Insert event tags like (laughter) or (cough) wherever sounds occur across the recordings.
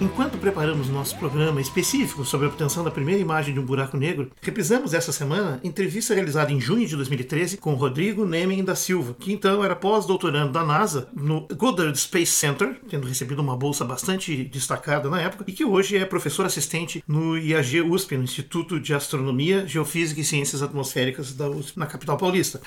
Enquanto preparamos nosso programa específico sobre a obtenção da primeira imagem de um buraco negro, reprisamos essa semana entrevista realizada em junho de 2013 com Rodrigo Nemen da Silva, que então era pós-doutorando da NASA no Goddard Space Center, tendo recebido uma bolsa bastante destacada na época, e que hoje é professor assistente no IAG USP, no Instituto de Astronomia, Geofísica e Ciências Atmosféricas da USP, na capital paulista.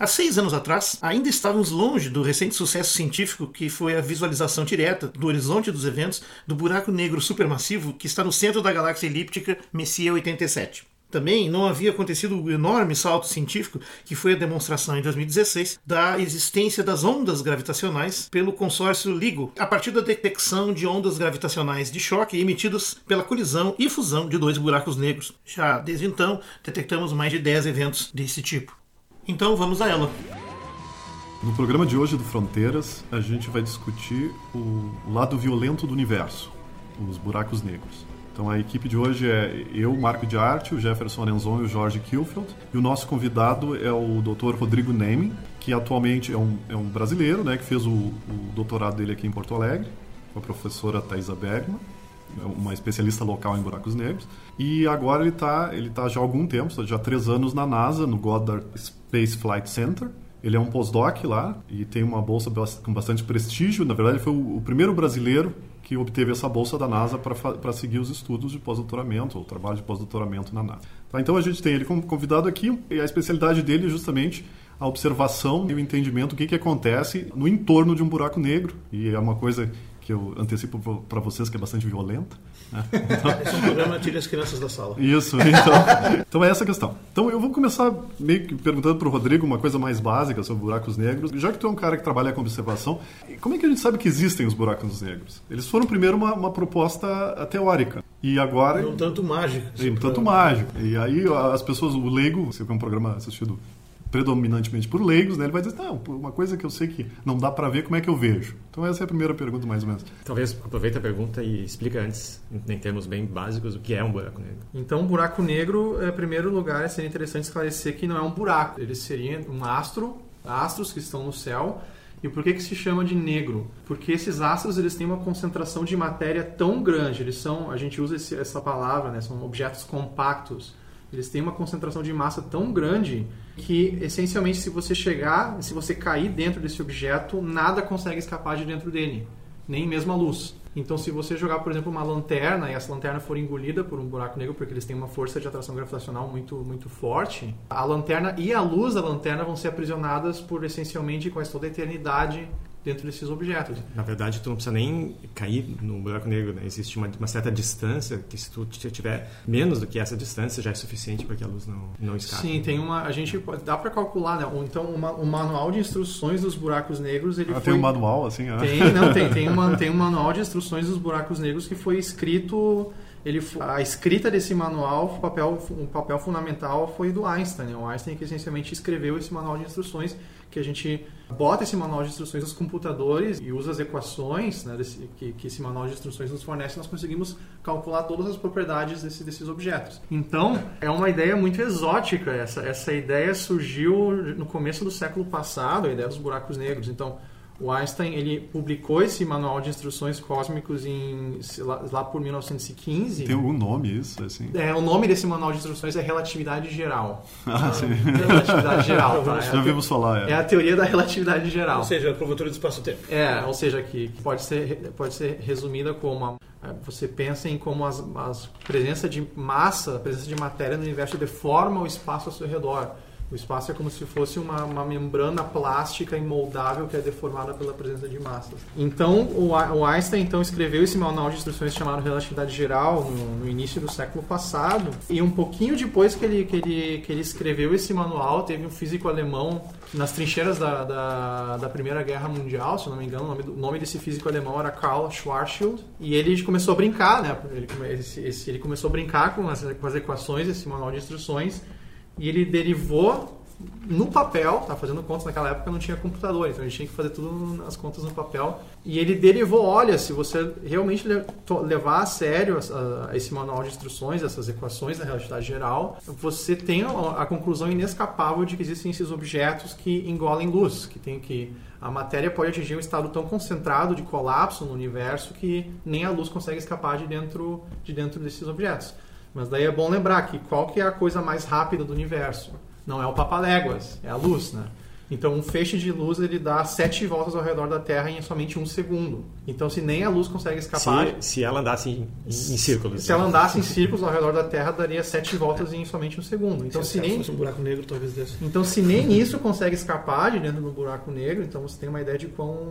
Há seis anos atrás, ainda estávamos longe do recente sucesso científico que foi a visualização direta do horizonte dos eventos do buraco negro supermassivo que está no centro da galáxia elíptica Messier 87. Também não havia acontecido o enorme salto científico que foi a demonstração em 2016 da existência das ondas gravitacionais pelo consórcio LIGO, a partir da detecção de ondas gravitacionais de choque emitidas pela colisão e fusão de dois buracos negros. Já desde então, detectamos mais de 10 eventos desse tipo. Então vamos a ela. No programa de hoje do Fronteiras, a gente vai discutir o lado violento do universo, os buracos negros. Então a equipe de hoje é eu, Marco de Arte, o Jefferson Arenzon e o Jorge Kilfield. E o nosso convidado é o Dr. Rodrigo Neming, que atualmente é um, é um brasileiro, né, que fez o, o doutorado dele aqui em Porto Alegre, com a professora Thaisa Bergman uma especialista local em buracos negros. E agora ele está ele tá já há algum tempo, já há três anos na NASA, no Goddard Space Flight Center. Ele é um postdoc lá e tem uma bolsa com bastante prestígio. Na verdade, ele foi o primeiro brasileiro que obteve essa bolsa da NASA para seguir os estudos de pós-doutoramento, ou trabalho de pós-doutoramento na NASA. Tá, então a gente tem ele como convidado aqui e a especialidade dele é justamente a observação e o entendimento do que, que acontece no entorno de um buraco negro. E é uma coisa que eu antecipo para vocês que é bastante violenta. Né? Então... (laughs) Esse é um programa Tire as Crianças da Sala. Isso, então, (laughs) então é essa a questão. Então eu vou começar meio que perguntando para o Rodrigo uma coisa mais básica sobre buracos negros. Já que tu é um cara que trabalha com observação, como é que a gente sabe que existem os buracos negros? Eles foram primeiro uma, uma proposta teórica. E agora. Um tanto mágico. Um tanto mágico. E aí as pessoas, o leigo, você é um programa assistido predominantemente por leigos, né? ele vai dizer, não, uma coisa que eu sei que não dá para ver, como é que eu vejo? Então essa é a primeira pergunta, mais ou menos. Talvez aproveita a pergunta e explica antes, em termos bem básicos, o que é um buraco negro. Então, um buraco negro, em primeiro lugar, seria interessante esclarecer que não é um buraco, ele seria um astro, astros que estão no céu, e por que, que se chama de negro? Porque esses astros eles têm uma concentração de matéria tão grande, eles são, a gente usa esse, essa palavra, né, são objetos compactos, eles têm uma concentração de massa tão grande que, essencialmente, se você chegar, se você cair dentro desse objeto, nada consegue escapar de dentro dele, nem mesmo a luz. Então, se você jogar, por exemplo, uma lanterna e essa lanterna for engolida por um buraco negro, porque eles têm uma força de atração gravitacional muito, muito forte, a lanterna e a luz da lanterna vão ser aprisionadas por essencialmente quase toda a eternidade dentro desses objetos. Na verdade, tu não precisa nem cair no buraco negro, né? Existe uma, uma, certa distância que se tu tiver menos do que essa distância já é suficiente para que a luz não, não escape. Sim, tem uma... A gente dá para calcular, né? Então, uma, o manual de instruções dos buracos negros, ele ah, foi... tem um manual, assim? Ah. Tem, não, tem. Tem, uma, tem um manual de instruções dos buracos negros que foi escrito... Ele, a escrita desse manual, o papel, o papel fundamental foi do Einstein. Né? O Einstein que essencialmente escreveu esse manual de instruções que a gente bota esse manual de instruções nos computadores e usa as equações né, desse, que, que, esse manual de instruções nos fornece, nós conseguimos calcular todas as propriedades desse, desses objetos. Então, é uma ideia muito exótica essa. Essa ideia surgiu no começo do século passado, a ideia dos buracos negros. Então, o Einstein ele publicou esse manual de instruções cósmicos em lá, lá, por 1915. Tem algum nome isso? Assim? É, o nome desse manual de instruções é relatividade geral. Ah, sim. Relatividade geral, (laughs) tá? Já é vimos falar. É. é a teoria da relatividade geral. Ou seja, a curvatura do espaço-tempo. É, ou seja, que, que, pode ser pode ser resumida como a, é, você pensa em como as, as presença de massa, a presença de matéria no universo deforma o espaço ao seu redor. O espaço é como se fosse uma, uma membrana plástica imoldável que é deformada pela presença de massas. Então, o, o Einstein então escreveu esse manual de instruções chamado Relatividade Geral no, no, início do século passado. E um pouquinho depois que ele, que, ele, que ele escreveu esse manual, teve um físico alemão nas trincheiras da, da, da Primeira Guerra Mundial, se não me engano, o nome, o nome desse físico alemão era Karl Schwarzschild. E ele começou a brincar, né? Ele, esse, esse, ele começou a brincar com as, com as equações, esse manual de instruções e ele derivou no papel, tá fazendo contas naquela época não tinha computador, então a gente tinha que fazer tudo as contas no papel. E ele derivou, olha, se você realmente levar a sério esse manual de instruções, essas equações da relatividade geral, você tem a conclusão inescapável de que existem esses objetos que engolem luz, que tem que a matéria pode atingir um estado tão concentrado de colapso no universo que nem a luz consegue escapar de dentro, de dentro desses objetos. Mas daí é bom lembrar que qual que é a coisa mais rápida do universo? Não é o papaléguas, é a luz, né? Então, um feixe de luz ele dá sete voltas ao redor da Terra em somente um segundo. Então, se nem a luz consegue escapar. Se, se ela andasse em, em, círculos. Se ela andasse em (laughs) círculos ao redor da Terra, daria sete voltas em somente um segundo. Então, se, se nem. fosse um buraco negro, talvez desse. Então, se nem isso consegue escapar de dentro do buraco negro, então você tem uma ideia de quão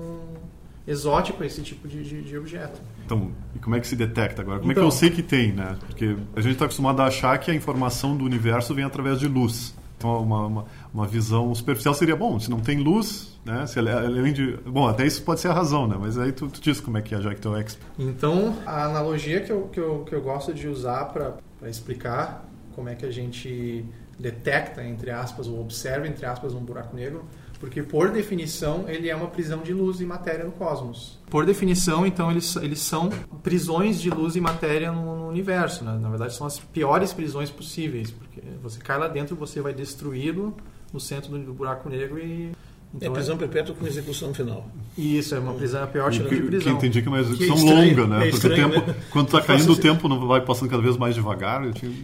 exótico esse tipo de, de, de, objeto. Então, e como é que se detecta agora? Como então, é que eu então- sei que tem, né? Porque a gente está acostumado a achar que a informação do universo vem através de luz. Então, uma, uma, uma, visão superficial seria, bom, se não tem luz, né? Se além de... Bom, até isso pode ser a razão, né? Mas aí tu, tu diz como é que é, já que tu é expert. Então, a analogia que eu, que eu, que eu gosto de usar para explicar como é que a gente detecta, entre aspas, ou observa, entre aspas, um buraco negro, porque, por definição, ele é uma prisão de luz e matéria no cosmos. Por definição, então, eles, eles são prisões de luz e matéria no, no universo. Né? Na verdade, são as piores prisões possíveis, porque você cai lá dentro, você vai destruí-lo no centro do buraco negro e então, é prisão é... perpétua com execução final. Isso, é uma prisão, a pior tipo de prisão. Que entendi que é uma execução que longa, né? É Porque o tempo, né? quando está caindo o tempo, não vai passando cada vez mais devagar.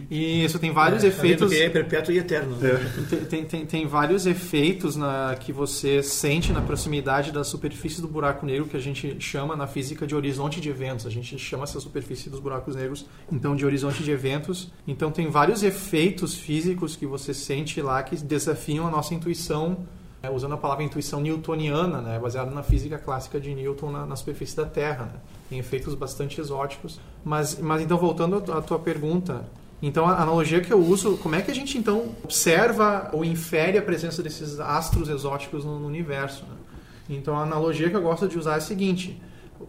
E isso tem vários é, efeitos. Porque é perpétuo e eterno. Né? É. Tem, tem, tem, vários efeitos na, que você sente na proximidade da superfície do buraco negro, que a gente chama na física de horizonte de eventos. A gente chama essa superfície dos buracos negros, então, de horizonte de eventos. Então, tem vários efeitos físicos que você sente lá que desafiam a nossa intuição é, usando a palavra intuição newtoniana, né, baseada na física clássica de Newton na, na superfície da Terra. Né? Tem efeitos bastante exóticos. Mas, mas então, voltando à tua pergunta, então a analogia que eu uso, como é que a gente então observa ou infere a presença desses astros exóticos no, no universo? Né? Então a analogia que eu gosto de usar é a seguinte: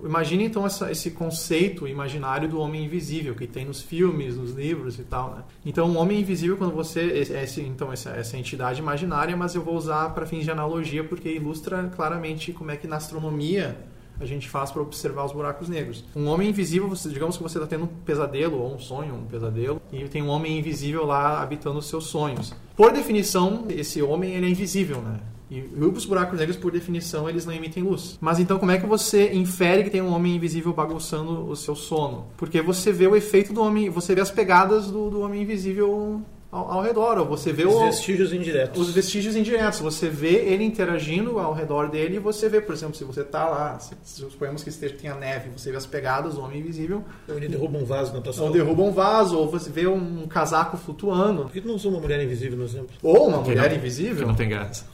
Imagine então essa, esse conceito imaginário do homem invisível que tem nos filmes, nos livros e tal, né? Então, o homem invisível quando você esse, então essa, essa entidade imaginária, mas eu vou usar para fins de analogia porque ilustra claramente como é que na astronomia a gente faz para observar os buracos negros. Um homem invisível, você, digamos que você está tendo um pesadelo ou um sonho, um pesadelo, e tem um homem invisível lá habitando os seus sonhos. Por definição, esse homem ele é invisível, né? E os buracos negros, por definição, eles não emitem luz. Mas então, como é que você infere que tem um homem invisível bagunçando o seu sono? Porque você vê o efeito do homem, você vê as pegadas do, do homem invisível ao, ao redor. Ou você vê os o, vestígios indiretos. Os vestígios indiretos. Você vê ele interagindo ao redor dele e você vê, por exemplo, se você está lá, se, se suponhamos que esteja, tenha neve, você vê as pegadas do homem invisível. Ou ele derruba um vaso na tua sala. Ou derruba um vaso, ou você vê um casaco flutuando. Por que tu não usou uma mulher invisível no exemplo? Ou uma mulher não, invisível? Que não tem graça.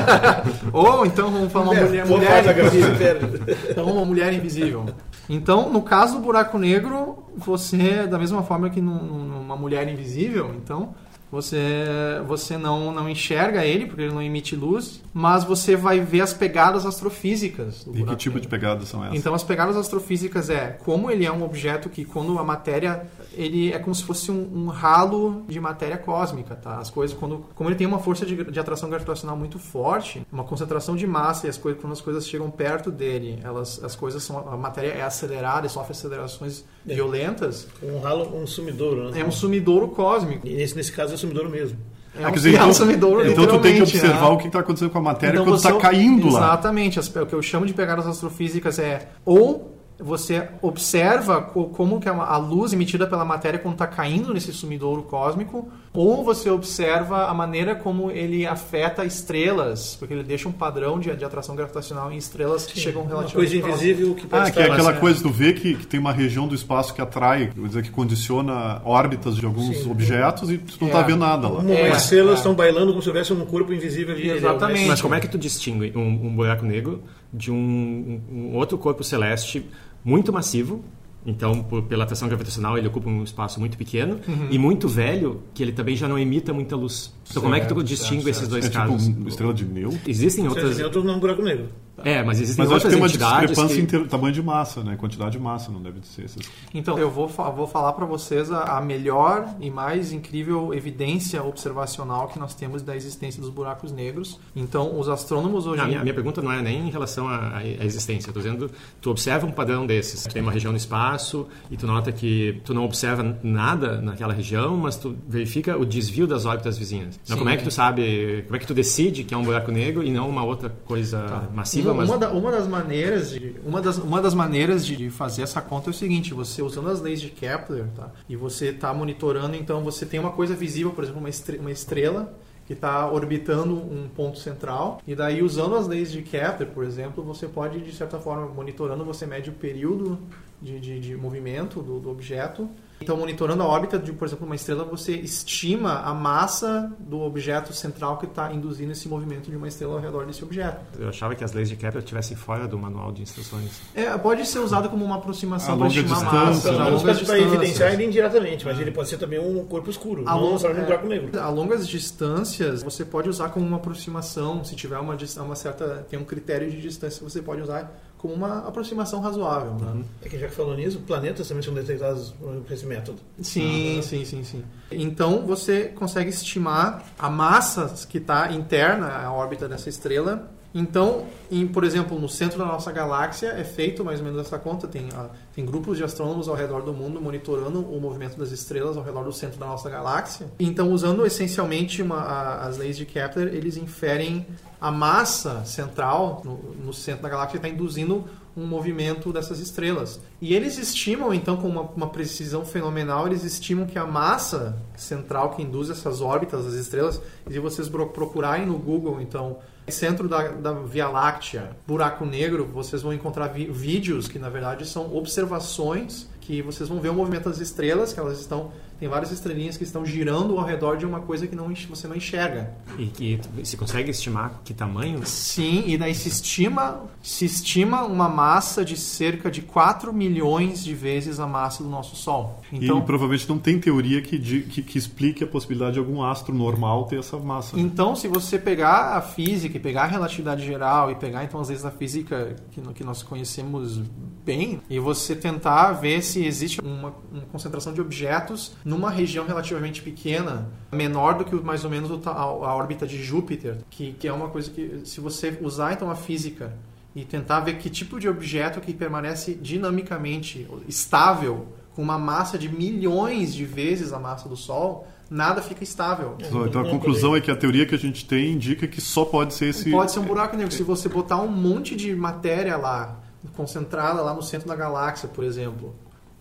(laughs) ou então vamos falar uma mulher, mulher, mulher invisível. então uma mulher invisível. Então, no caso do buraco negro, você, da mesma forma que numa mulher invisível, então, você, você não, não enxerga ele, porque ele não emite luz, mas você vai ver as pegadas astrofísicas. e que tipo de pegadas são essas? Então, as pegadas astrofísicas é como ele é um objeto que, quando a matéria ele é como se fosse um, um, ralo de matéria cósmica, tá? As coisas, quando, como ele tem uma força de, de, atração gravitacional muito forte, uma concentração de massa e as coisas, quando as coisas chegam perto dele, elas, as coisas são, a matéria é acelerada e sofre acelerações é. violentas. Um ralo, um sumidouro, né? É um sumidouro cósmico. E nesse, nesse caso é um sumidouro mesmo. É um, dizer, então, sumidouro, então tu tem que observar né? o que está acontecendo com a matéria então, quando está caindo exatamente, lá. Exatamente. O que eu chamo de pegadas astrofísicas é ou você observa como que a luz emitida pela matéria quando está caindo nesse sumidouro cósmico, ou você observa a maneira como ele afeta estrelas, porque ele deixa um padrão de, de atração gravitacional em estrelas que Sim, chegam relativamente coisa invisível que pode Ah, que é aquela coisa, tu vê que, que, tem uma região do espaço que atrai, quer dizer, que condiciona órbitas de alguns Sim. objetos e tu não está é. vendo nada lá. É, as estrelas estão é. bailando como se houvesse um corpo invisível ali. Exatamente. Mas como é que tu distingue um, um buraco negro de um, um outro corpo celeste muito massivo, então, por, pela atração gravitacional, ele ocupa um espaço muito pequeno uhum. e muito velho, que ele também já não emita muita luz. Então, certo, como é que tu distingue certo, esses dois é casos? Tipo estrela de Newton? Existem outras. Estrela de não é um buraco negro. É, mas existem Mas acho que outras tem uma discrepância que... em tamanho de massa, né? Quantidade de massa, não deve ser essas. Então, eu vou, fa- vou falar para vocês a, a melhor e mais incrível evidência observacional que nós temos da existência dos buracos negros. Então, os astrônomos hoje Não, minha, minha pergunta não é nem em relação à, à existência. Tô dizendo, tu observa um padrão desses. Tu tem uma região no espaço e tu nota que tu não observa nada naquela região, mas tu verifica o desvio das órbitas vizinhas. Então, Sim. como é que tu sabe, como é que tu decide que é um buraco negro e não uma outra coisa massiva, uma, mas uma, da- uma das maneiras de uma das, uma das maneiras de fazer essa conta é o seguinte você usando as leis de Kepler tá? e você está monitorando então você tem uma coisa visível por exemplo uma uma estrela que está orbitando um ponto central e daí usando as leis de Kepler por exemplo você pode de certa forma monitorando você mede o período de, de, de movimento do, do objeto então, monitorando a órbita de, por exemplo, uma estrela, você estima a massa do objeto central que está induzindo esse movimento de uma estrela ao redor desse objeto. eu achava que as leis de Kepler estivessem fora do manual de instruções. É, pode ser usado como uma aproximação A para longa estimar distância, massas, Pelo a longas para evidenciar ele indiretamente, mas ele pode ser também um corpo escuro, A não necessariamente um é, buraco negro. A longas distâncias, você pode usar como uma aproximação, se tiver uma, uma certa, tem um critério de distância, você pode usar como uma aproximação razoável. né? É que já que falou nisso, planetas também são detectados por esse método. Sim, sim, sim, sim. Então você consegue estimar a massa que está interna à órbita dessa estrela. Então, em, por exemplo, no centro da nossa galáxia é feito mais ou menos essa conta. Tem, ah, tem grupos de astrônomos ao redor do mundo monitorando o movimento das estrelas ao redor do centro da nossa galáxia. Então, usando essencialmente uma- a- as leis de Kepler, eles inferem a massa central no, no centro da galáxia está induzindo um movimento dessas estrelas. E eles estimam, então, com uma, uma precisão fenomenal, eles estimam que a massa central que induz essas órbitas das estrelas, e se vocês pro- procurarem no Google, então, centro da, da Via Láctea, buraco negro, vocês vão encontrar vídeos que, na verdade, são observações que vocês vão ver o movimento das estrelas, que elas estão... Tem várias estrelinhas que estão girando ao redor de uma coisa que não, você não enxerga. E que se consegue estimar que tamanho? Sim, e daí se estima, se estima uma massa de cerca de 4 milhões de vezes a massa do nosso Sol. Então, e provavelmente não tem teoria que, que, que explique a possibilidade de algum astro normal ter essa massa. né? então, se você pegar a física e pegar a relatividade geral e pegar então as leis da física que, no- que nós conhecemos bem e você tentar ver se existe uma, uma concentração de objetos numa região relativamente pequena, menor do que mais ou menos a, órbita de Júpiter, que, que é uma coisa que se você usar então a física e tentar ver que tipo de objeto que permanece dinamicamente estável com uma massa de milhões de vezes a massa do Sol, nada fica estável. Então a conclusão é que a teoria que a gente tem indica que só pode ser esse. Pode ser um buraco negro. Se você botar um monte de matéria lá, concentrada lá no centro da galáxia, por exemplo,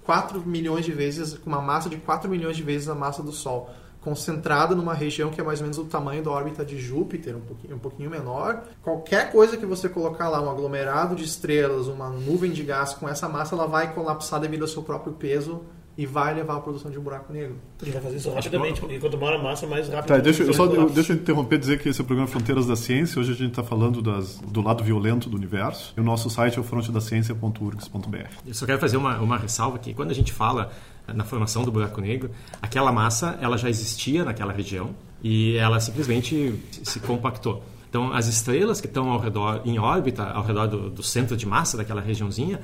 4 milhões de vezes, com uma massa de 4 milhões de vezes a massa do Sol, concentrada numa região que é mais ou menos o tamanho da órbita de Júpiter, um pouquinho, um pouquinho menor, qualquer coisa que você colocar lá, um aglomerado de estrelas, uma nuvem de gás com essa massa, ela vai colapsar devido ao seu próprio peso e vai levar à produção de um buraco negro. Ele vai fazer isso rapidamente, porque quanto maior a massa, mais rápido Tá, deixa, eu só, deixa eu interromper e dizer que esse é o programa Fronteiras da Ciência. Hoje a gente está falando das, do lado violento do universo. E o nosso site é o frontedaciencia.urgs.br. Eu só quero fazer uma, uma ressalva que quando a gente fala na formação do buraco negro, aquela massa ela já existia naquela região e ela simplesmente se compactou. Então, as estrelas que estão ao redor, em órbita, ao redor do, do centro de massa daquela regiãozinha,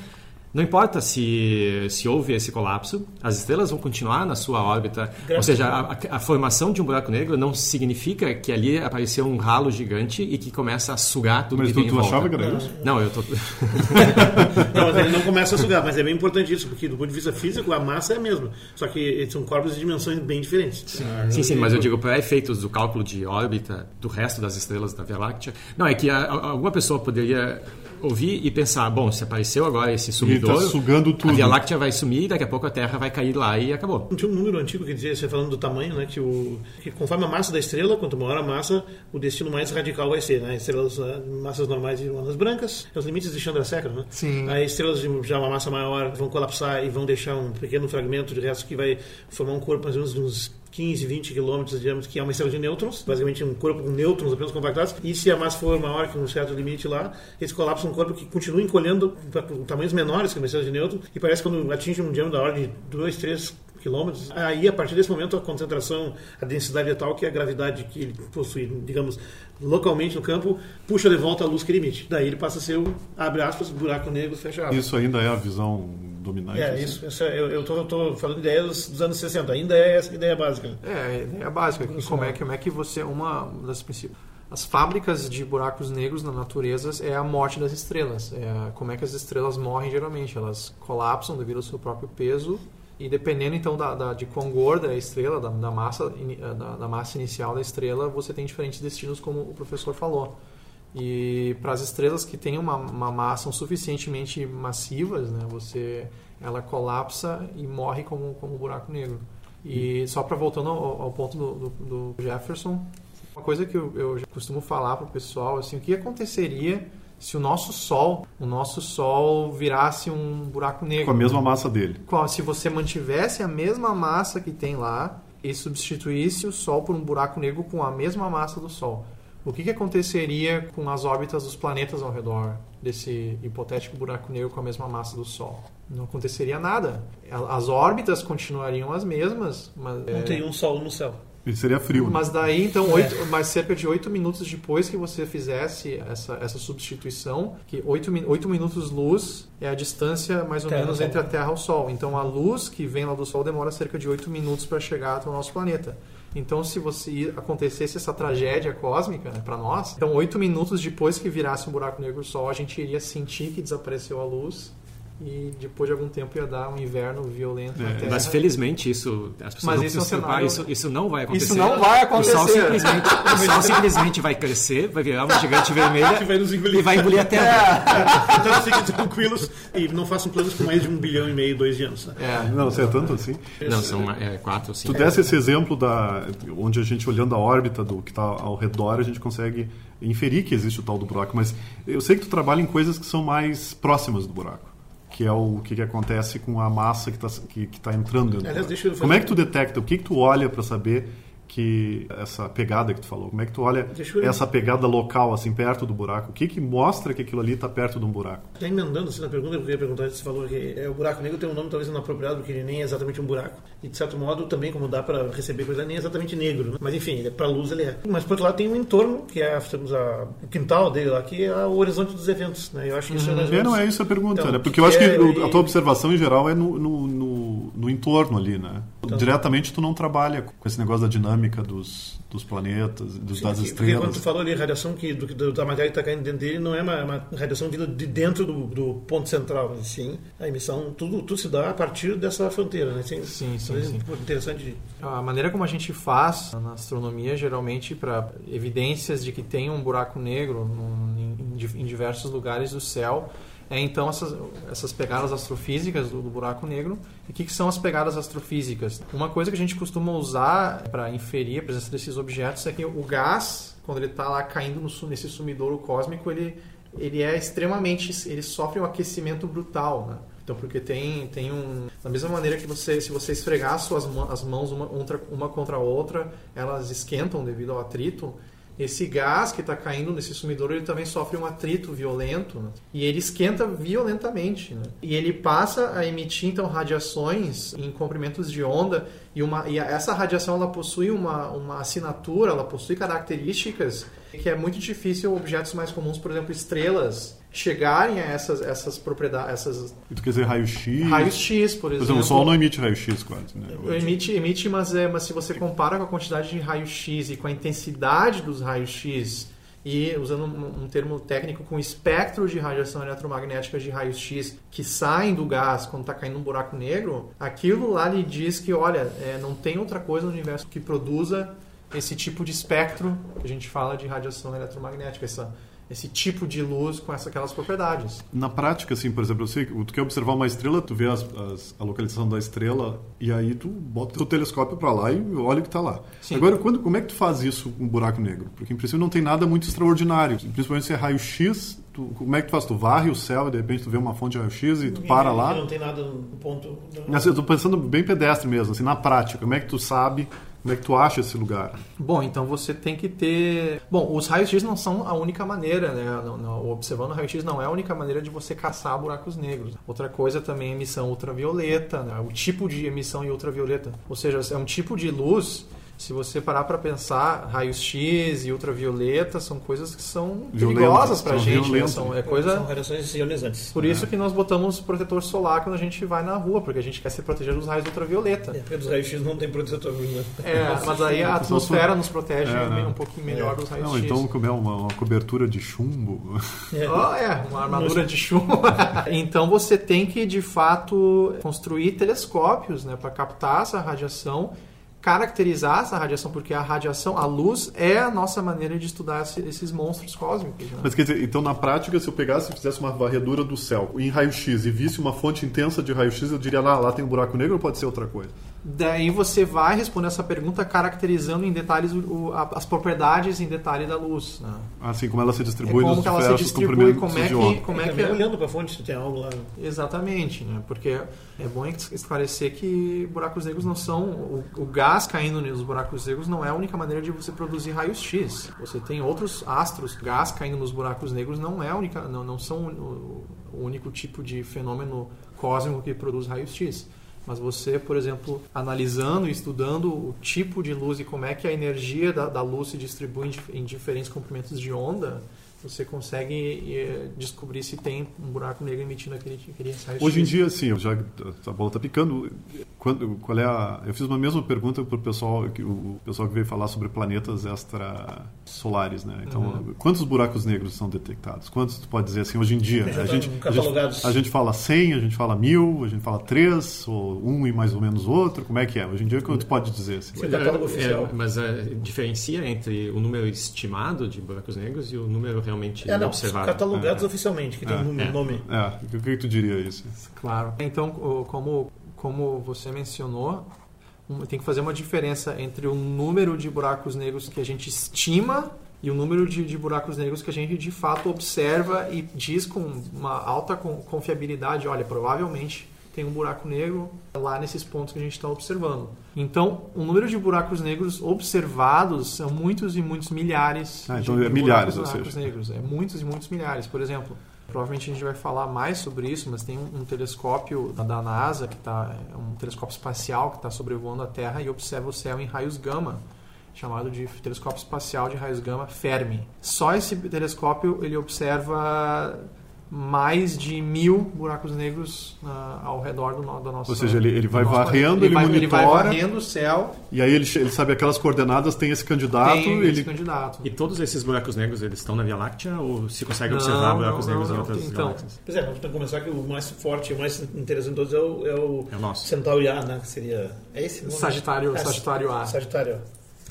não importa se, se houve esse colapso, as estrelas vão continuar na sua órbita. Ou seja, a, a- formação de um buraco negro não significa que ali apareceu um ralo gigante e que começa a sugar tudo Mas que tu, tem em tu volta. achava que era isso? Não, eu tô... (laughs) Não, mas ele não começa a sugar, mas é bem importante isso, porque do ponto de vista físico a massa é a mesma. Só que eles são corpos de dimensões bem diferentes. Sim, sim, mas eu digo para efeitos do cálculo de órbita do resto das estrelas da Via Láctea. Não, é que a- a- alguma pessoa poderia ouvir e pensar, bom, se apareceu agora esse sumidouro, tá sugando tudo. a Via Láctea vai sumir, daqui a pouco a Terra vai cair lá e acabou. Tinha um número antigo que dizia, você falando do tamanho, né, que, o, que conforme a massa da estrela, quanto maior a massa, o destino mais radical vai ser. Né? Estrelas, ah, massas normais de anãs brancas, os limites de Chandrasekhar, né? Sim. Aí estrelas de já uma massa maior vão colapsar e vão deixar um pequeno fragmento de resto que vai formar um corpo mais ou menos de uns 15, 20 quilômetros diâmetro, que é uma estrela de nêutrons, basicamente um corpo com nêutrons apenas compactados. E se a massa for maior que um certo limite lá, esse colapsa um corpo que continua encolhendo para tamanhos menores que uma estrela de nêutrons e parece que quando atinge um diâmetro da ordem de 2, 3 quilômetros, aí a partir desse momento a concentração, a densidade é tal que a gravidade que ele possui, digamos, localmente no campo, puxa de volta a luz que ele emite. Daí ele passa a ser o, abre aspas, buraco negro, fecha aspas. Isso ainda é a visão dominante? É, assim? isso. isso é- eu estou falando de ideias dos anos 60. Ainda é essa ideia básica. né? É, a ideia básica. Que como, é que, como é que você. Uma das principais. As fábricas de buracos negros na natureza é a morte das estrelas. É como é que as estrelas morrem geralmente? Elas colapsam devido ao seu próprio peso. E dependendo então da, da- de quão gorda é a estrela, da, da massa, ini- da, da massa inicial da estrela, você tem diferentes destinos, como o professor falou. E para as estrelas que têm uma, uma massa suficientemente massivas, né, você, ela colapsa e morre como, como um buraco negro. E só para voltando ao, ao ponto do, do- do Jefferson, uma coisa que eu, eu costumo falar para o pessoal, assim, o que aconteceria se o nosso Sol, o nosso Sol virasse um buraco negro? Com a mesma massa dele. Qual- se você mantivesse a mesma massa que tem lá e substituísse o Sol por um buraco negro com a mesma massa do Sol, o que, que aconteceria com as órbitas dos planetas ao redor desse hipotético buraco negro com a mesma massa do Sol? Não aconteceria nada. As órbitas continuariam as mesmas, mas Não é, tem um sol no céu. Ele seria frio. né? mas daí, então, oito, mas cerca de oito minutos depois que você fizesse essa, essa substituição, que oito, oito minutos luz é a distância mais ou Terra menos ao entre a. Terra e o Sol. Então, a luz que vem lá do Sol demora cerca de oito minutos para chegar até o nosso planeta. Então, se você acontecesse essa tragédia cósmica né, para nós, então oito minutos depois que virasse um buraco negro o Sol, a gente iria sentir que desapareceu a luz e depois de algum tempo ia dar um inverno violento na É, Terra. Mas felizmente isso, as pessoas Mas não isso é um cenário- isso, isso não vai acontecer. Isso não vai O Sol acontecer. simplesmente, o (laughs) Sol simplesmente vai crescer, vai virar uma gigante (laughs) vermelha Que vai nos engolir. e vai engolir a Terra. Então fiquem tranquilos e não façam planos com mais de um bilhão e meio, dois de anos. Né? É. Não, você é tanto assim. Não, são é, quatro ou Tu cinco. desse esse exemplo da onde a gente olhando a órbita do que está ao redor a gente consegue inferir que existe o tal do buraco, mas eu sei que tu trabalha em coisas que são mais próximas do buraco, que é o que, que acontece com a massa que está que, que tá entrando dentro. Aliás, deixa eu fazer- Como é que tu detecta? O que que tu olha para saber que essa pegada que tu falou? Como é que tu olha essa pegada local assim perto do buraco? O que que mostra que aquilo ali está perto de um buraco? Já emendando assim na pergunta, eu queria perguntar se você falou que é, o buraco negro tem um nome talvez inapropriado, porque ele nem é exatamente um buraco. E de certo modo, também, como dá para receber coisa, nem é exatamente negro. Né? Mas enfim, é, para luz ele é. Mas por outro lado, tem um entorno, que é temos a, o quintal dele lá, que é o horizonte dos eventos. Né? Eu acho que isso é ou É, não menos- é isso a pergunta, Então, né? Porque que eu acho que é a tua observação em geral é no, no, no, no entorno ali, né? Então- Diretamente tu não trabalha com esse negócio da dinâmica dos, dos planetas, dos, das Sim, Porque quando tu estrelas. falou ali, radiação que, do, do- da matéria que está caindo dentro dele não é uma, uma radiação vinda de dentro do, do ponto central, mas sim a emissão, tudo, tudo se dá a partir dessa fronteira. Né? Sim, Sim, sim, sim. Interessante. A maneira como a gente faz na astronomia, geralmente para evidências de que tem um buraco negro num- em, em diversos lugares do céu, é então essas, essas pegadas astrofísicas do, do buraco negro. E o que, que são as pegadas astrofísicas? Uma coisa que a gente costuma usar para inferir a presença desses objetos é que o gás, quando ele está lá caindo no, nesse sumidouro cósmico, ele, ele é extremamente. ele sofre um aquecimento brutal. Né? Então, porque tem, tem um. Da mesma maneira que você, se você esfregar as suas as mãos uma, uma contra a outra, elas esquentam devido ao atrito. Esse gás que está caindo nesse sumidouro, ele também sofre um atrito violento. né? E ele esquenta violentamente. né? E ele passa a emitir, então, radiações em comprimentos de onda. E, uma, e essa radiação ela possui uma, uma assinatura, ela possui características que é muito difícil objetos mais comuns, por exemplo, estrelas, chegarem a essas, essas propriedades, essas tu quer dizer raio-x? raios-x, por Por exemplo. exemplo, o Sol não emite raio-x quase, né? Emite, emite mas, é, mas se você compara com a quantidade de raio-x e com a intensidade dos raios-x, e usando um, um termo técnico, com o espectro de radiação eletromagnética de raios-x que saem do gás quando está caindo um buraco negro, aquilo lá lhe diz que, olha, é, não tem outra coisa no universo que produza esse tipo de espectro que a gente fala de radiação eletromagnética, essa, esse tipo de luz com essa, aquelas propriedades. Na prática, assim, por exemplo, que tu quer observar uma estrela, tu vê as- as- a localização da estrela e aí tu bota o telescópio para lá e olha o que está lá. Sim. Agora, quando, como é que tu faz isso com um buraco negro? Porque, em princípio, não tem nada muito extraordinário. Principalmente se é raio-x, como é que tu faz? Tu varre o céu e, de repente, tu vê uma fonte de raio-x e tu para lá? Não tem nada no ponto. Mas eu estou pensando bem pedestre mesmo, assim, na prática. Como é que tu sabe Como é que tu acha esse lugar? Bom, então você tem que ter. Bom, os raios-x não são a única maneira, né? Observando o raio-x não é a única maneira de você caçar buracos negros. Outra coisa também é emissão ultravioleta, né? o tipo de emissão em ultravioleta. Ou seja, é um tipo de luz se você parar para pensar, raios X e ultravioleta são coisas que são perigosas para a gente. Né? São, é coisa... são radiações ionizantes. Por isso é. que nós botamos protetor solar quando a gente vai na rua, porque a gente quer se proteger dos raios ultravioleta. É, porque dos raios X não tem protetor. Né? É, mas aí a atmosfera nos protege é, né? um pouquinho melhor é. dos raios não, X. Então, como é uma, uma cobertura de chumbo. É. (laughs) Oh, é, uma armadura de chumbo. (laughs) então você tem que, de fato, construir telescópios né, para captar essa radiação caracterizar essa radiação, porque a radiação, a luz, é a nossa maneira de estudar esses monstros cósmicos. Né? Mas quer dizer, então na prática, se eu pegasse e fizesse uma varredura do céu em raio-x e visse uma fonte intensa de raio-x, eu diria lá, lá tem um buraco negro ou pode ser outra coisa? Daí você vai responder essa pergunta caracterizando em detalhes o, a, as propriedades em detalhe da luz. Né? Assim, como ela se distribui é como nos ela se distribui, como é que, como é, é que é... olhando para a fonte se tem algo lá. Exatamente, né? Porque é bom esclarecer que buracos negros não são o, o gás caindo nos buracos negros não é a única maneira de você produzir raios X. Você tem outros astros, gás caindo nos buracos negros não é a única, não, não são o, o único tipo de fenômeno cósmico que produz raios X. Mas você, por exemplo, analisando e estudando o tipo de luz e como é que a energia da, da luz se distribui em, em diferentes comprimentos de onda, você consegue eh, descobrir se tem um buraco negro emitindo aquele, aquele raio Hoje em dia, sim, já a bola está picando. Quando, qual é a, eu fiz uma mesma pergunta para o pessoal que o pessoal que veio falar sobre planetas extrasolares, né? Então, uhum. quantos buracos negros são detectados? Quantos tu pode dizer assim hoje em dia? A gente, a gente, a gente fala 100, a gente fala mil, a gente fala 3, ou um e mais ou menos outro. Como é que é? Hoje em dia, quanto tu pode dizer? Assim? É, é, mas é, diferencia entre o número estimado de buracos negros e o número realmente é, não, observado. catalogados é, oficialmente, que tem um é, nome. É, o que tu diria isso? Claro. Então, como, como você mencionou, tem que fazer uma diferença entre o número de buracos negros que a gente estima e o número de, de, buracos negros que a gente de fato observa e diz com uma alta confiabilidade, olha, provavelmente tem um buraco negro lá nesses pontos que a gente está observando. Então, o número de buracos negros observados são muitos e muitos milhares. Ah, então de, é milhares, buracos, buracos negros. É muitos e muitos milhares. Por exemplo, provavelmente a gente vai falar mais sobre isso, mas tem um, um telescópio da NASA que está é um telescópio espacial que está sobrevoando a Terra e observa o céu em raios gama chamado de telescópio espacial de raios gama Fermi. Só esse telescópio ele observa mais de mil buracos negros uh, ao redor do, do nosso Ou seja, ele, ele vai varrendo, ele, ele, vai, monitora, ele vai varrendo o céu. E aí ele, ele sabe aquelas coordenadas, tem esse candidato. Tem ele... esse candidato. E todos esses buracos negros, eles estão na Via Láctea ou se consegue não, observar buracos não, negros não, em outras então, galáxias? Pois é, vamos começar que o mais forte, o mais interessante de todos é o, é o, é o nosso. Centauri A, né? Que seria... É esse? Sagitário, é, Sagitário A. Sagitário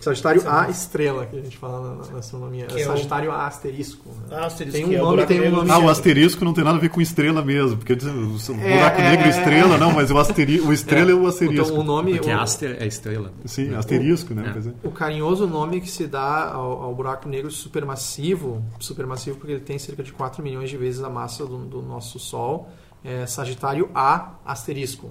Sagitário A estrela, que a gente fala na, na astronomia. É Sagitário A asterisco. Né? Ah, asterisco. Tem um é nome, tem um nome. Ah, o asterisco não tem nada a ver com estrela mesmo, porque o é, buraco é, negro é estrela, não, mas o, asteri, o estrela é, o asterisco. Então, o nome, porque o, aster é estrela. Sim, asterisco, né? O carinhoso nome que se dá ao, ao, buraco negro supermassivo, supermassivo porque ele tem cerca de 4 milhões de vezes a massa do, do nosso Sol, é Sagitário A asterisco.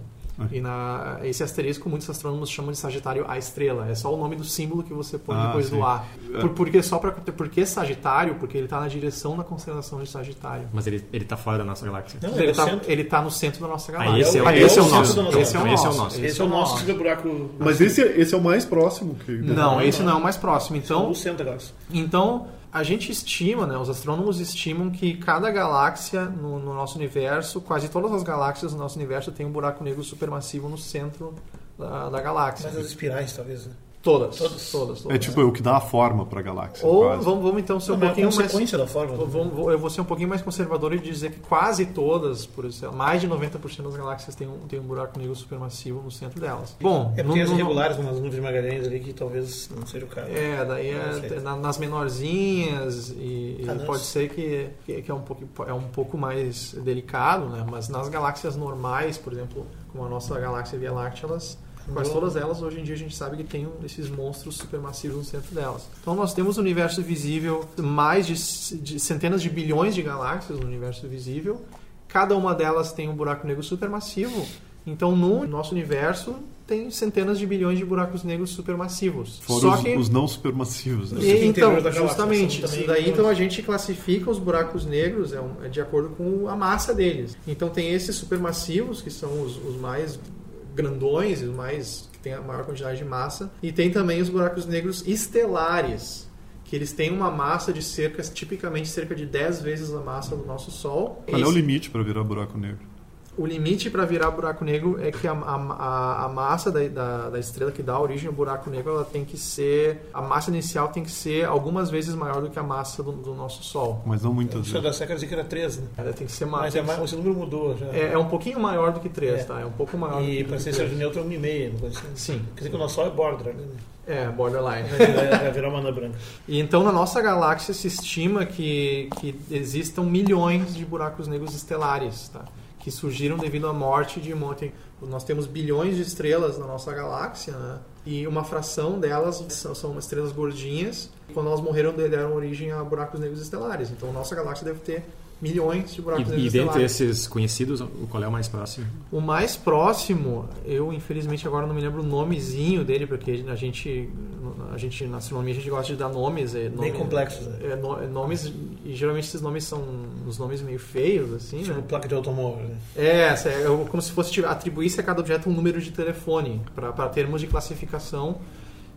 E na, esse asterisco muitos astrônomos chamam de Sagitário A estrela. É só o nome do símbolo que você põe ah, depois sim. do A. É. Por, porque só para porque Sagitário? Porque ele está na direção da constelação de Sagitário. Mas ele ele está fora da nossa galáxia. Não, ele está ele tá no centro da nossa galáxia. Ah, esse, é, o, esse, é o nosso. Esse é o nosso. Esse é o nosso que buraco. Mas esse esse é o mais próximo que Não, esse não é o mais próximo. Então, o centro da galáxia. Então a gente estima, né, os astrônomos estimam que cada galáxia no, no, nosso universo, quase todas as galáxias do nosso universo tem um buraco negro supermassivo no centro da, da galáxia. Mas as espirais, talvez, né? Todas, todas, todas, todas. É tipo é o que dá a forma para a galáxia. Ou vamos, vamos, então ser um Não, pouquinho é a consequência mais. da forma. Vamos, eu vou ser um pouquinho mais conservador e dizer que quase todas, por exemplo, mais de 90% das galáxias tem um, tem um buraco negro supermassivo no centro delas. Bom, é porque tem as irregulares, umas nuvens de Magalhães ali que talvez não seja o caso. É, daí é, na, nas menorzinhas e, ah, pode ser que, que, é, um pouco, é um pouco mais delicado, né? Mas nas galáxias normais, por exemplo, como a nossa galáxia Via Láctea, elas Quase todas elas, hoje em dia, a gente sabe que tem um, esses monstros supermassivos no centro delas. Então, nós temos o universo visível, mais de, de centenas de bilhões de galáxias no universo visível. Cada uma delas tem um buraco negro supermassivo. Então, no nosso universo, tem centenas de bilhões de buracos negros supermassivos. Fora Só os, que os não supermassivos. Né? e, então, justamente, também isso daí então a gente classifica os buracos negros é, um- é de acordo com a massa deles. Então tem esses supermassivos, que são os, os mais grandões, os mais que têm a maior quantidade de massa, e tem também os buracos negros estelares, que eles têm uma massa de cerca, tipicamente cerca de 10 vezes a massa do nosso Sol. Qual é o limite para virar buraco negro? O limite para virar buraco negro é que a, a, a- massa da, da, da estrela que dá origem ao buraco negro ela tem que ser a massa inicial tem que ser algumas vezes maior do que a massa do, do nosso Sol Mas não muitas O senhor vezes. da século que era 13, né? ela tem que ser maior Mas é mais, esse número mudou já. é, é um pouquinho maior do que 3, É. tá? É um pouco maior E para ser 3. de neutro é 1,5, uma coisa assim. Sim. Quer dizer que o nosso Sol é border, né? É, borderline. Vai virar, vai virar uma anã branca. E então na nossa galáxia se estima que, que existam milhões de buracos negros estelares, tá? Que surgiram devido à morte de um monte. Nós temos bilhões de estrelas na nossa galáxia, né? e uma fração delas são, estrelas gordinhas. Quando elas morreram, deram origem a buracos negros estelares. Então nossa galáxia deve ter milhões de buracos E, negros e dentre estelares. esses conhecidos, o- qual é o mais próximo? O mais próximo, eu infelizmente agora não me lembro o nomezinho dele, porque a gente, a gente na astronomia a gente gosta de dar nomes. É, nome, Bem complexos, né? É, no- é nomes, e geralmente esses nomes são uns nomes meio feios, assim, Tipo né? placa de automóvel. Né? É, essa é como se fosse tipo, atribuísse a cada objeto um número de telefone, para termos de classificação.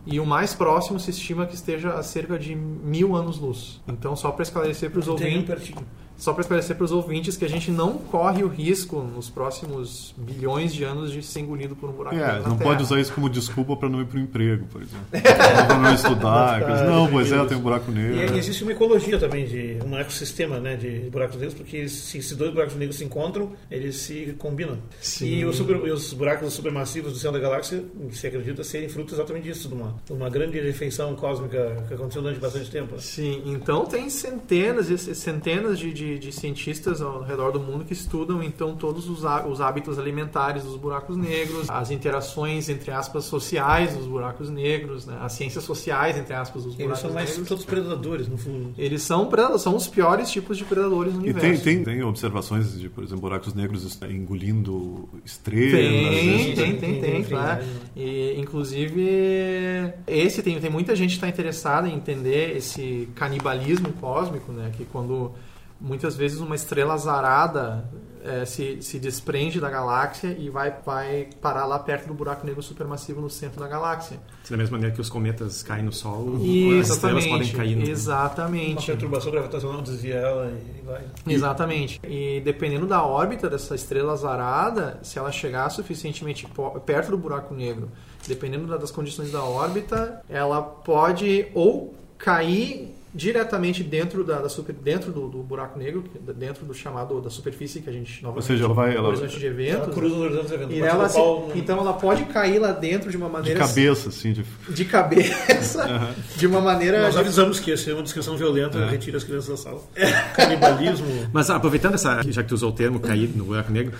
E o mais próximo se estima que esteja a cerca de mil anos-luz. Então, só para esclarecer para os Tem ouvintes, pertinho. Só para esclarecer para os ouvintes que a gente não corre o risco nos próximos bilhões de anos de ser engolido por um buraco É, negro na não Terra. pode usar isso como desculpa para não ir para o emprego, por exemplo. Para não estudar. (laughs) Não Não, pois é, tem um buraco E negro. existe uma ecologia também, de um ecossistema né, de buracos negros, porque se esses dois buracos negros se encontram, eles se combinam. Sim. E os, super- e os buracos supermassivos do céu da galáxia se acredita serem fruto exatamente disso, de uma, de uma grande refeição cósmica que aconteceu durante bastante tempo. né? Sim, então tem centenas e centenas de, de, de cientistas ao redor do mundo que estudam então todos os, os hábitos alimentares dos buracos negros, as interações entre aspas sociais dos buracos negros, né? as ciências sociais entre aspas dos Eles buracos são mais negros. todos predadores, no fundo. Eles são predadores, são os piores tipos de predadores no E universo. tem, tem, tem observações de, por exemplo, buracos negros engolindo estrelas. Tem, né? tem, tem, tem, Tem, claro. E, inclusive, esse tem, tem muita gente que está interessada em entender esse canibalismo cósmico, né? Que quando muitas vezes uma estrela azarada eh, se, se desprende da galáxia e vai, vai parar lá perto do buraco negro supermassivo no centro da galáxia. Da mesma maneira que os cometas caem no Sol, E, as estrelas podem cair no Uma Exatamente. perturbação gravitacional desvia ela e vai. Exatamente. E dependendo da órbita dessa estrela azarada, se ela chegar suficientemente perto do buraco negro, dependendo da- das condições da órbita, ela pode ou cair diretamente dentro da, da super, dentro do, do buraco negro, dentro do chamado da superfície que a gente novamente seja, ela vai- ela- horizonte de Ela eventos. cruza os horizontes eventos. E ela se- pau, então ela pode cair lá dentro de uma De maneira cabeça, assim, de (laughs) de cabeça, de uma maneira Nós avisamos que essa é uma descrição violenta, É. retira as crianças da sala. (laughs) Canibalismo. Mas aproveitando essa, já que tu usou o termo cair no buraco negro,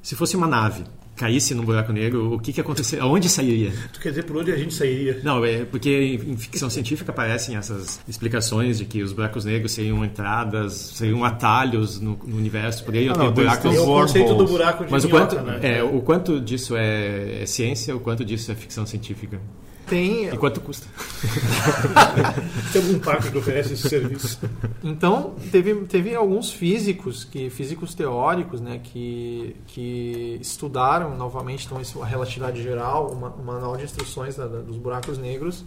se fosse uma nave caísse no buraco negro, o que que aconteceria? Aonde sairia? Tu quer dizer por onde a gente sairia? Não, é porque em ficção científica aparecem essas explicações de que os buracos negros seriam entradas, seriam atalhos no, no universo, poderiam ter não, buracos. tem o conceito do buraco de Mas o minhoca, quanto, né? é, o quanto disso é, é ciência, o quanto disso é ficção científica? Tem E quanto custa? (laughs) Tem algum parque que oferece esse serviço? Então, teve, teve alguns físicos, que físicos teóricos, né, que, que estudaram novamente então, a relatividade geral, uma- o manual de instruções da- da- dos buracos negros,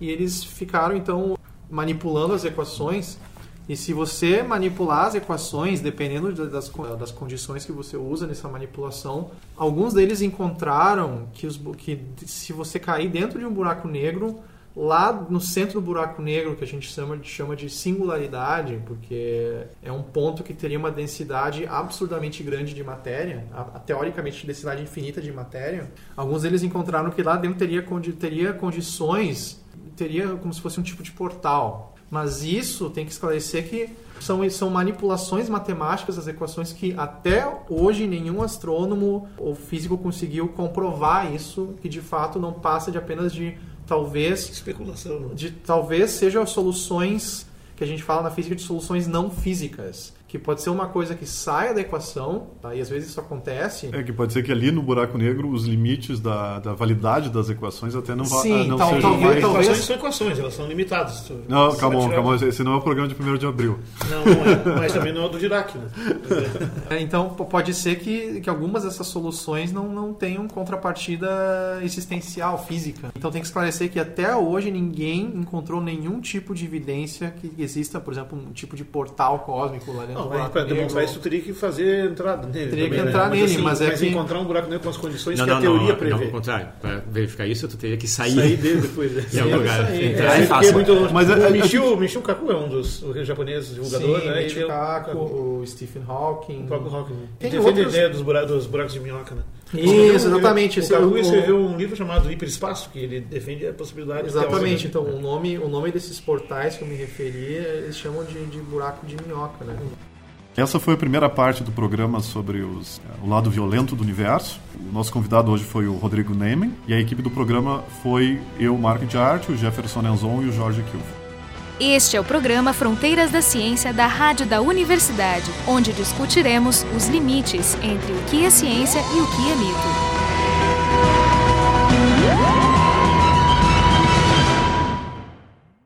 e eles ficaram, então, manipulando as equações. E se você manipular as equações, dependendo da- das, das condições que você usa nessa manipulação, alguns deles encontraram que, os, que se você cair dentro de um buraco negro, lá no centro do buraco negro, que a gente chama chama de singularidade, porque é um ponto que teria uma densidade absurdamente grande de matéria, a, a- teoricamente densidade infinita de matéria, alguns deles encontraram que lá dentro teria, teria condições, teria como se fosse um tipo de portal. Mas isso tem que esclarecer que são, são manipulações matemáticas das equações que até hoje nenhum astrônomo ou físico conseguiu comprovar isso, que de fato não passa de apenas de talvez Especulação. né? de talvez sejam soluções que a gente fala na física de soluções não físicas, que pode ser uma coisa que saia da equação, tá? e às vezes isso acontece. É que pode ser que ali no buraco negro os limites da, da validade das equações até não, Sim, não tal- sejam talvez- mais... talvez- Equações são equações, elas são limitadas. Não, você calma, tirar- calma, esse não é o programa de 1 de abril. Não, não é. Mas também não é o do Dirac, né? (laughs) É, Então pode ser que, que algumas dessas soluções não, não tenham contrapartida existencial, física. Então tem que esclarecer que até hoje ninguém encontrou nenhum tipo de evidência que exista, por exemplo, um tipo de portal cósmico lá dentro Não, mas buraco para demonstrar isso, tu teria que fazer entrada nele. Teria que né? entrar nele, assim, mas é que- encontrar um buraco negro com as condições Não, que não, a teoria não, não, prevê. ao contrário. Para verificar isso, tu teria que sair, Sair dele depois. (laughs) né? em algum lugar. sair. Entrar É, é, é fácil. muito. Mas Mas o Michio, Michio Kaku é um dos japoneses divulgador, Sim, né? Michio Ele é o- Kaku, o Stephen Hawking. o próprio Hawking. né? Tem Defende outros- a ideia dos buracos, dos buracos de minhoca, né? Isso, exatamente. O é Kaku o- escreveu um livro chamado Hiperespaço, que ele defende a possibilidade Exatamente, teórica, então né? o nome, o nome desses portais que eu me referi, eles chamam de, de buraco de minhoca, né? Essa foi a primeira parte do programa sobre os- o lado violento do universo. O nosso convidado hoje foi o Rodrigo Neyman e a equipe do programa foi eu, Marco de Arte, o Jefferson Enzon e o Jorge Kilf. Este é o programa Fronteiras da Ciência da Rádio da Universidade, onde discutiremos os limites entre o que é ciência e o que é mito.